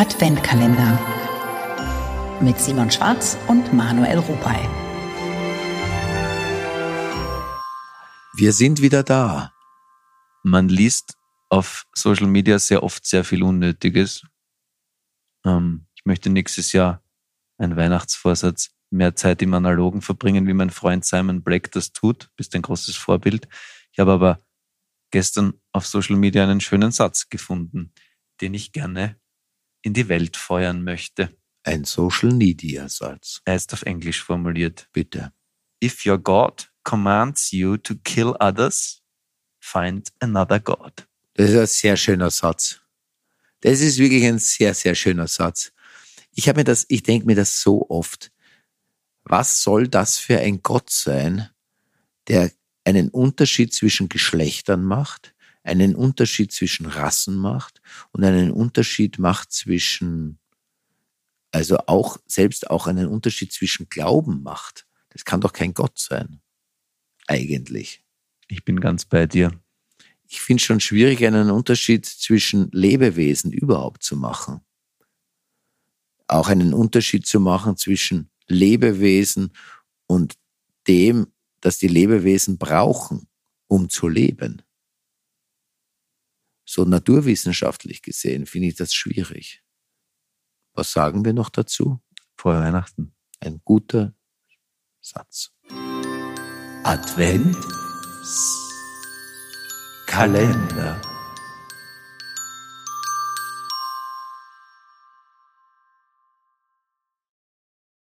Adventkalender mit Simon Schwarz und Manuel Rupay. Wir sind wieder da. Man liest auf Social Media sehr oft sehr viel Unnötiges. Ähm, ich möchte nächstes Jahr einen Weihnachtsvorsatz mehr Zeit im Analogen verbringen, wie mein Freund Simon Black das tut. Bist ein großes Vorbild. Ich habe aber gestern auf Social Media einen schönen Satz gefunden, den ich gerne in die Welt feuern möchte. Ein Social Media Satz. Er ist auf Englisch formuliert. Bitte. If your God commands you to kill others, find another God. Das ist ein sehr schöner Satz. Das ist wirklich ein sehr, sehr schöner Satz. Ich habe mir das, ich denke mir das so oft. Was soll das für ein Gott sein, der einen Unterschied zwischen Geschlechtern macht, einen Unterschied zwischen Rassen macht und einen Unterschied macht zwischen, also auch, selbst auch einen Unterschied zwischen Glauben macht. Das kann doch kein Gott sein. Eigentlich. Ich bin ganz bei dir. Ich finde schon schwierig, einen Unterschied zwischen Lebewesen überhaupt zu machen. Auch einen Unterschied zu machen zwischen Lebewesen und dem, das die Lebewesen brauchen, um zu leben. So naturwissenschaftlich gesehen finde ich das schwierig. Was sagen wir noch dazu? Vor Weihnachten. Ein guter Satz. Advent Kalender.